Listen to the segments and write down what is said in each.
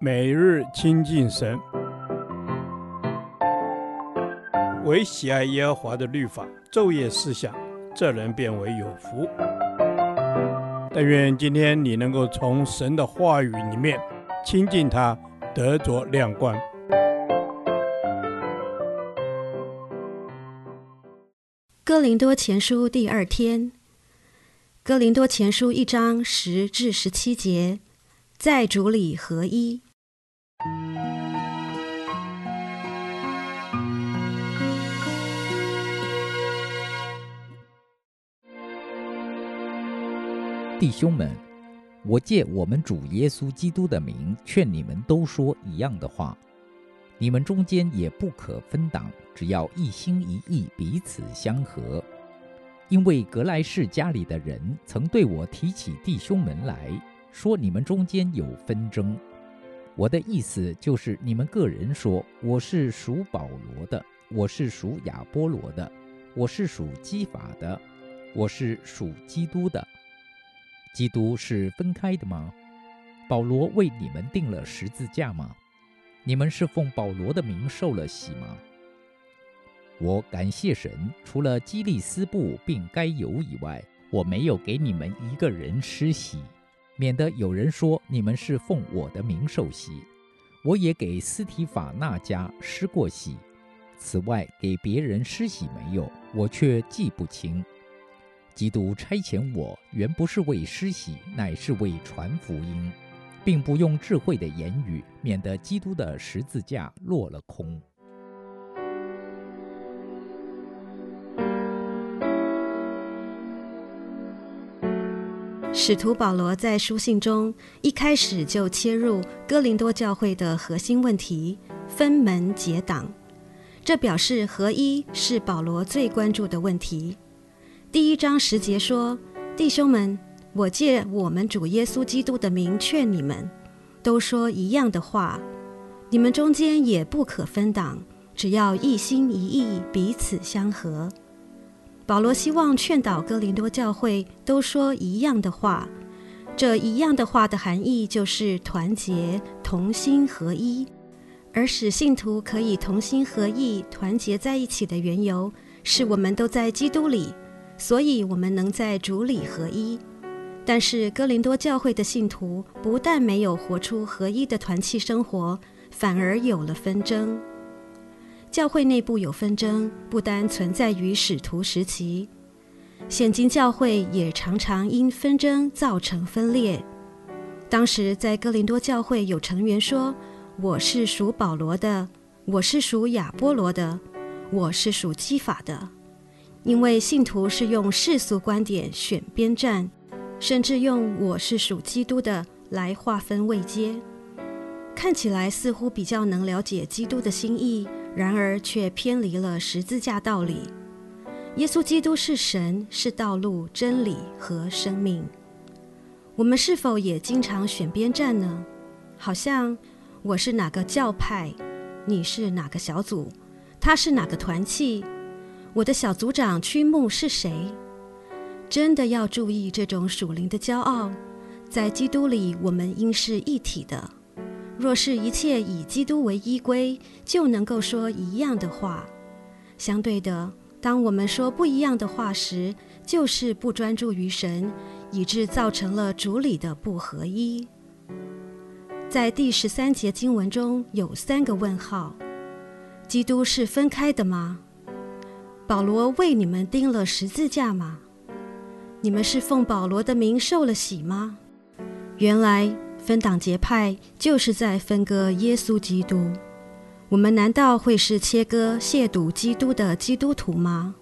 每日亲近神，唯喜爱耶和华的律法，昼夜思想，这人便为有福。但愿今天你能够从神的话语里面亲近他，得着亮光。哥林多前书第二天，哥林多前书一章十至十七节，在主里合一。弟兄们，我借我们主耶稣基督的名劝你们，都说一样的话。你们中间也不可分党，只要一心一意，彼此相合。因为格莱士家里的人曾对我提起弟兄们来说，你们中间有纷争。我的意思就是，你们个人说，我是属保罗的，我是属亚波罗的，我是属基法的，我是属基督的。基督是分开的吗？保罗为你们定了十字架吗？你们是奉保罗的名受了洗吗？我感谢神，除了基利斯布并该犹以外，我没有给你们一个人施洗，免得有人说你们是奉我的名受洗。我也给斯提法那家施过洗，此外给别人施洗没有，我却记不清。基督差遣我，原不是为施洗，乃是为传福音，并不用智慧的言语，免得基督的十字架落了空。使徒保罗在书信中一开始就切入哥林多教会的核心问题——分门结党，这表示合一是保罗最关注的问题。第一章十节说：“弟兄们，我借我们主耶稣基督的名劝你们，都说一样的话。你们中间也不可分党，只要一心一意，彼此相合。”保罗希望劝导哥林多教会都说一样的话。这一样的话的含义就是团结、同心合一。而使信徒可以同心合意、团结在一起的缘由，是我们都在基督里。所以，我们能在主里合一。但是，哥林多教会的信徒不但没有活出合一的团契生活，反而有了纷争。教会内部有纷争，不单存在于使徒时期，现今教会也常常因纷争造成分裂。当时，在哥林多教会有成员说：“我是属保罗的，我是属亚波罗的，我是属基法的。”因为信徒是用世俗观点选边站，甚至用“我是属基督的”来划分位阶，看起来似乎比较能了解基督的心意，然而却偏离了十字架道理。耶稣基督是神，是道路、真理和生命。我们是否也经常选边站呢？好像我是哪个教派，你是哪个小组，他是哪个团契。我的小组长区牧是谁？真的要注意这种属灵的骄傲。在基督里，我们应是一体的。若是一切以基督为依归，就能够说一样的话。相对的，当我们说不一样的话时，就是不专注于神，以致造成了主理的不合一。在第十三节经文中有三个问号：基督是分开的吗？保罗为你们钉了十字架吗？你们是奉保罗的名受了洗吗？原来分党结派就是在分割耶稣基督。我们难道会是切割、亵渎基督的基督徒吗？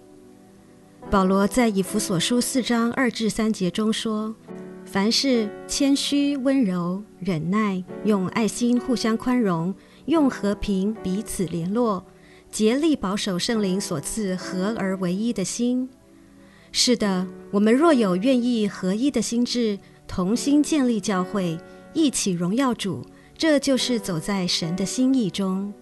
保罗在以弗所书四章二至三节中说：“凡事谦虚、温柔、忍耐，用爱心互相宽容，用和平彼此联络。”竭力保守圣灵所赐合而为一的心。是的，我们若有愿意合一的心志，同心建立教会，一起荣耀主，这就是走在神的心意中。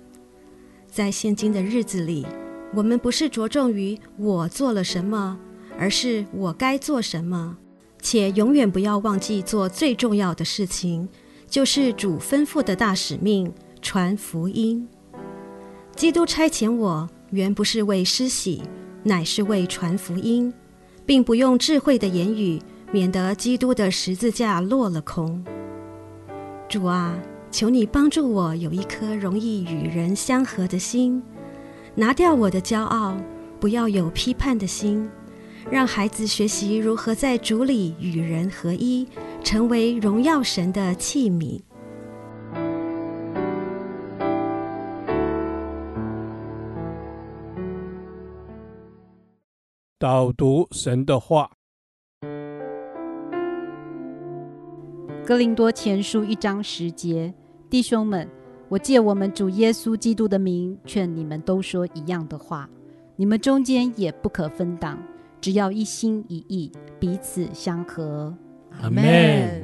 在现今的日子里，我们不是着重于我做了什么，而是我该做什么，且永远不要忘记做最重要的事情，就是主吩咐的大使命——传福音。基督差遣我，原不是为施洗，乃是为传福音，并不用智慧的言语，免得基督的十字架落了空。主啊，求你帮助我有一颗容易与人相合的心，拿掉我的骄傲，不要有批判的心，让孩子学习如何在主里与人合一，成为荣耀神的器皿。导读神的话，《哥林多前书》一章十节，弟兄们，我借我们主耶稣基督的名，劝你们都说一样的话，你们中间也不可分党，只要一心一意，彼此相合。阿门。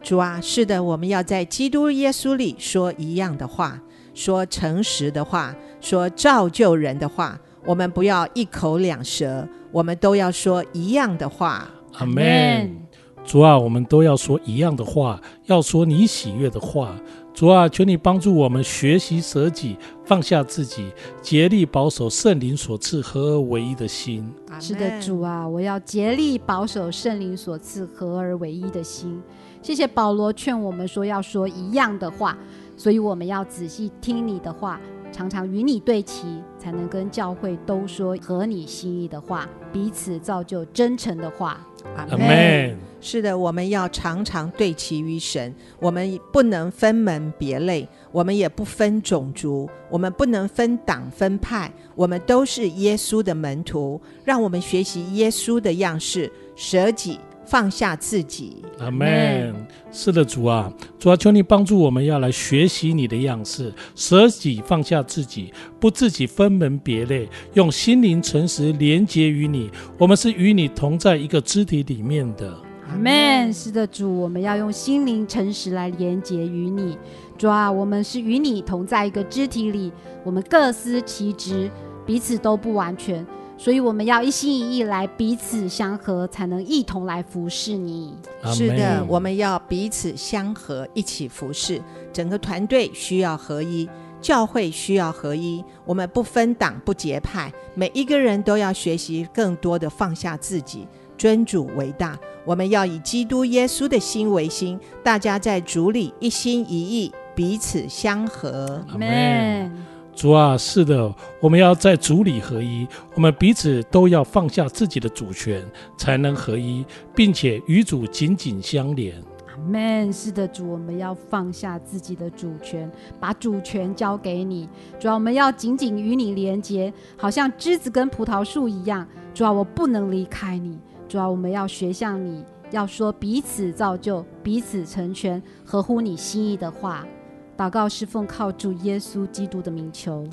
主啊，是的，我们要在基督耶稣里说一样的话，说诚实的话，说造就人的话。我们不要一口两舌，我们都要说一样的话。阿门。主啊，我们都要说一样的话，要说你喜悦的话。主啊，求你帮助我们学习舍己，放下自己，竭力保守圣灵所赐合而为一的心。是的，主啊，我要竭力保守圣灵所赐合而为一的心。谢谢保罗劝我们说要说一样的话，所以我们要仔细听你的话。常常与你对齐，才能跟教会都说合你心意的话，彼此造就真诚的话。阿门。是的，我们要常常对齐于神。我们不能分门别类，我们也不分种族，我们不能分党分派。我们都是耶稣的门徒，让我们学习耶稣的样式，舍己。放下自己，阿门。是的，主啊，主啊，求你帮助我们，要来学习你的样式，舍己放下自己，不自己分门别类，用心灵诚实连接于你。我们是与你同在一个肢体里面的，阿门。是的，主，我们要用心灵诚实来连结于你。主啊，我们是与你同在一个肢体里，我们各司其职，彼此都不完全。所以我们要一心一意来彼此相合，才能一同来服侍你。是的，我们要彼此相合，一起服侍。整个团队需要合一，教会需要合一。我们不分党不结派，每一个人都要学习更多的放下自己，尊主为大。我们要以基督耶稣的心为心，大家在主里一心一意，彼此相合。阿门。主啊，是的，我们要在主里合一，我们彼此都要放下自己的主权，才能合一，并且与主紧紧相连。阿门。是的，主，我们要放下自己的主权，把主权交给你。主啊，我们要紧紧与你连结，好像枝子跟葡萄树一样。主啊，我不能离开你。主啊，我们要学像你，要说彼此造就、彼此成全，合乎你心意的话。祷告是奉靠主耶稣基督的名求，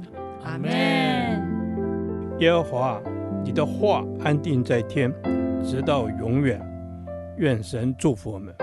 阿门。耶和华，你的话安定在天，直到永远。愿神祝福我们。